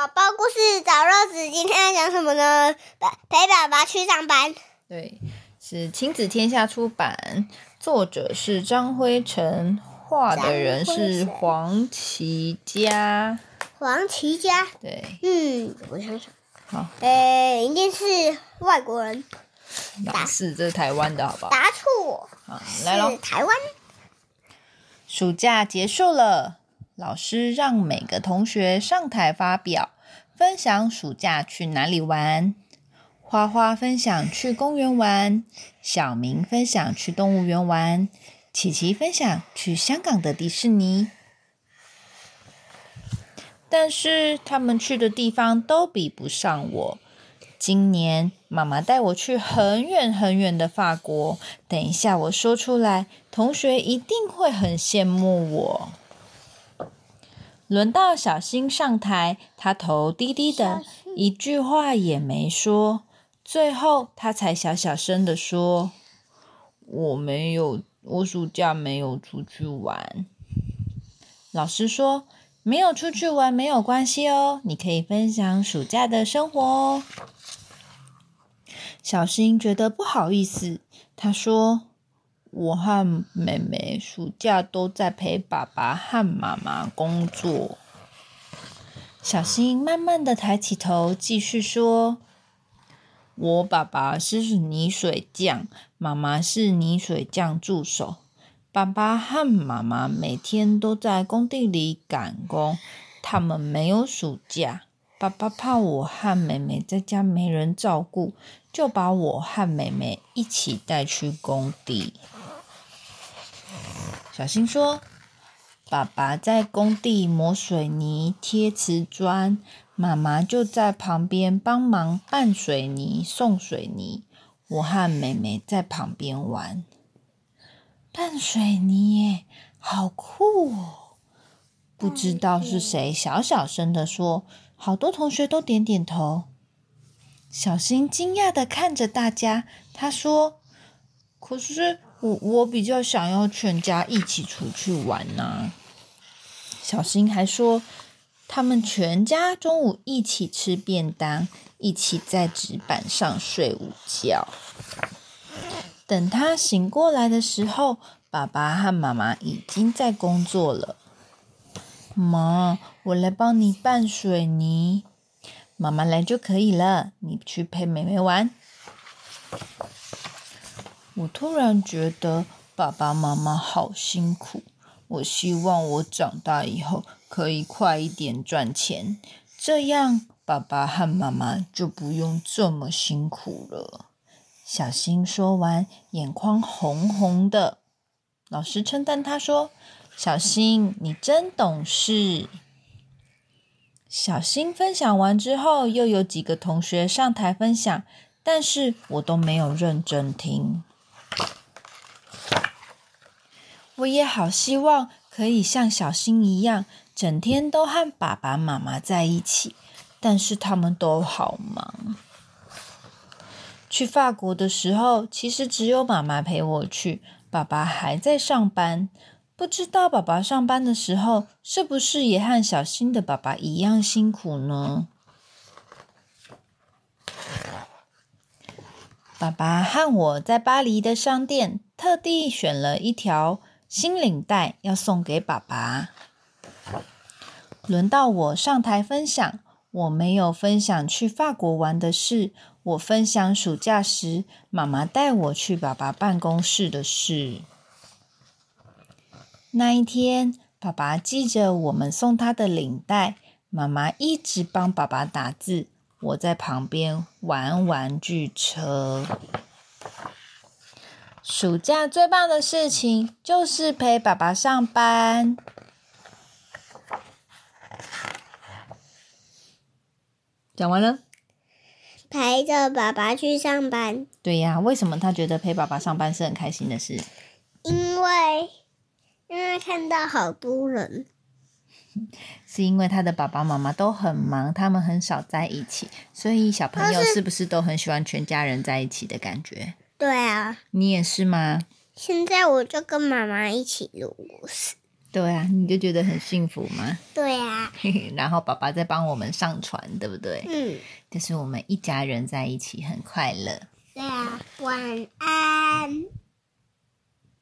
宝宝故事找乐子，今天要讲什么呢？陪爸爸去上班。对，是亲子天下出版，作者是张辉成，画的人是黄奇佳。黄奇佳。对。嗯，我想想。好。诶，一定是外国人。打是，这是台湾的，好不好？答错。好，来喽。台湾。暑假结束了。老师让每个同学上台发表，分享暑假去哪里玩。花花分享去公园玩，小明分享去动物园玩，琪琪分享去香港的迪士尼。但是他们去的地方都比不上我。今年妈妈带我去很远很远的法国，等一下我说出来，同学一定会很羡慕我。轮到小新上台，他头低低的，一句话也没说。最后，他才小小声的说：“我没有，我暑假没有出去玩。”老师说：“没有出去玩没有关系哦，你可以分享暑假的生活哦。”小新觉得不好意思，他说。我和妹妹暑假都在陪爸爸和妈妈工作。小新慢慢的抬起头，继续说：“我爸爸是泥水匠，妈妈是泥水匠助手。爸爸和妈妈每天都在工地里赶工，他们没有暑假。爸爸怕我和妹妹在家没人照顾，就把我和妹妹一起带去工地。”小新说：“爸爸在工地磨水泥、贴瓷砖，妈妈就在旁边帮忙拌水泥、送水泥。我和妹妹在旁边玩。拌水泥耶，好酷哦！不知道是谁小小声的说，好多同学都点点头。小新惊讶的看着大家，他说：‘可是……’”我我比较想要全家一起出去玩呐。小新还说，他们全家中午一起吃便当，一起在纸板上睡午觉。等他醒过来的时候，爸爸和妈妈已经在工作了。妈，我来帮你拌水泥。妈妈来就可以了，你去陪妹妹玩。我突然觉得爸爸妈妈好辛苦，我希望我长大以后可以快一点赚钱，这样爸爸和妈妈就不用这么辛苦了。小新说完，眼眶红红的。老师称赞他说：“小新，你真懂事。”小新分享完之后，又有几个同学上台分享，但是我都没有认真听。我也好希望可以像小新一样，整天都和爸爸妈妈在一起，但是他们都好忙。去法国的时候，其实只有妈妈陪我去，爸爸还在上班。不知道爸爸上班的时候，是不是也和小新的爸爸一样辛苦呢？爸爸和我在巴黎的商店特地选了一条。新领带要送给爸爸。轮到我上台分享，我没有分享去法国玩的事，我分享暑假时妈妈带我去爸爸办公室的事。那一天，爸爸系着我们送他的领带，妈妈一直帮爸爸打字，我在旁边玩玩具车。暑假最棒的事情就是陪爸爸上班。讲完了。陪着爸爸去上班。对呀，为什么他觉得陪爸爸上班是很开心的事？因为，因为看到好多人。是因为他的爸爸妈妈都很忙，他们很少在一起，所以小朋友是不是都很喜欢全家人在一起的感觉？对啊，你也是吗？现在我就跟妈妈一起录故事。对啊，你就觉得很幸福吗？对啊，然后爸爸在帮我们上传，对不对？嗯，就是我们一家人在一起很快乐。对啊，晚安。